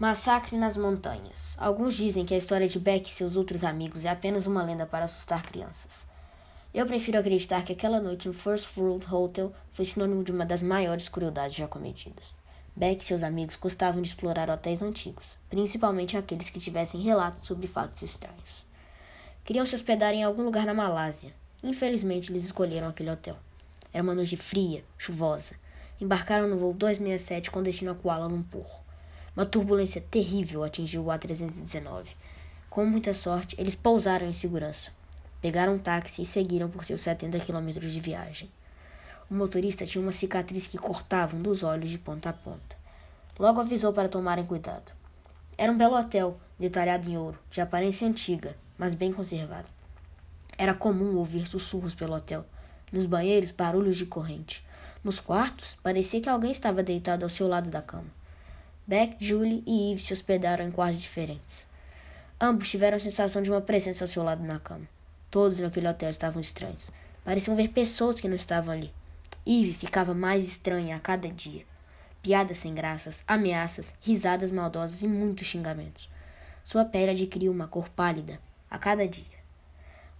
Massacre nas montanhas. Alguns dizem que a história de Beck e seus outros amigos é apenas uma lenda para assustar crianças. Eu prefiro acreditar que aquela noite no First World Hotel foi sinônimo de uma das maiores crueldades já cometidas. Beck e seus amigos gostavam de explorar hotéis antigos, principalmente aqueles que tivessem relatos sobre fatos estranhos. Queriam se hospedar em algum lugar na Malásia. Infelizmente, eles escolheram aquele hotel. Era uma noite fria, chuvosa. Embarcaram no voo 267 com destino a Kuala Lumpur. Uma turbulência terrível atingiu o A319. Com muita sorte, eles pousaram em segurança. Pegaram um táxi e seguiram por seus 70 quilômetros de viagem. O motorista tinha uma cicatriz que cortava um dos olhos de ponta a ponta. Logo avisou para tomarem cuidado. Era um belo hotel, detalhado em ouro, de aparência antiga, mas bem conservado. Era comum ouvir sussurros pelo hotel. Nos banheiros, barulhos de corrente. Nos quartos, parecia que alguém estava deitado ao seu lado da cama. Beck, Julie e Eve se hospedaram em quartos diferentes. Ambos tiveram a sensação de uma presença ao seu lado na cama. Todos naquele hotel estavam estranhos. Pareciam ver pessoas que não estavam ali. Eve ficava mais estranha a cada dia. Piadas sem graças, ameaças, risadas maldosas e muitos xingamentos. Sua pele adquiriu uma cor pálida a cada dia.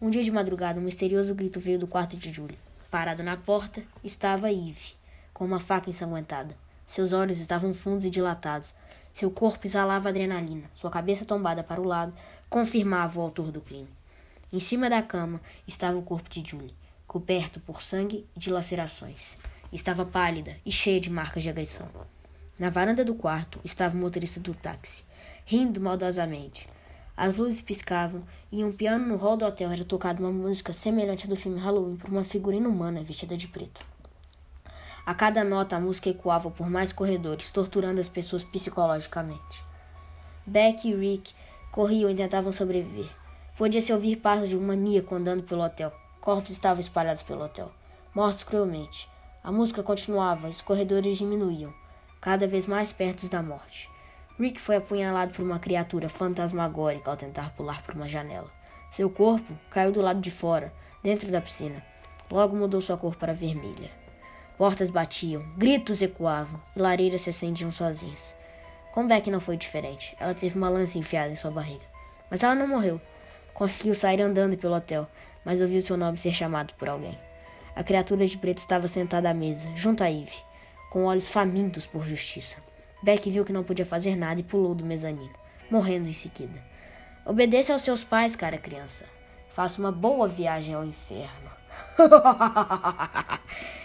Um dia de madrugada, um misterioso grito veio do quarto de Julie. Parado na porta estava Eve, com uma faca ensanguentada. Seus olhos estavam fundos e dilatados. Seu corpo exalava adrenalina. Sua cabeça tombada para o lado confirmava o autor do crime. Em cima da cama estava o corpo de Julie, coberto por sangue e dilacerações. Estava pálida e cheia de marcas de agressão. Na varanda do quarto estava o motorista do táxi, rindo maldosamente. As luzes piscavam e um piano no hall do hotel era tocada uma música semelhante à do filme Halloween por uma figurina humana vestida de preto. A cada nota a música ecoava por mais corredores, torturando as pessoas psicologicamente. Beck e Rick corriam e tentavam sobreviver. Podia-se ouvir passos de um maníaco andando pelo hotel. Corpos estavam espalhados pelo hotel, mortos cruelmente. A música continuava e os corredores diminuíam, cada vez mais perto da morte. Rick foi apunhalado por uma criatura fantasmagórica ao tentar pular por uma janela. Seu corpo caiu do lado de fora, dentro da piscina. Logo mudou sua cor para vermelha. Portas batiam, gritos ecoavam e lareiras se acendiam sozinhas. Com Beck não foi diferente. Ela teve uma lança enfiada em sua barriga. Mas ela não morreu. Conseguiu sair andando pelo hotel, mas ouviu seu nome ser chamado por alguém. A criatura de preto estava sentada à mesa, junto a Eve, com olhos famintos por justiça. Beck viu que não podia fazer nada e pulou do mezanino, morrendo em seguida. Obedeça aos seus pais, cara criança. Faça uma boa viagem ao inferno.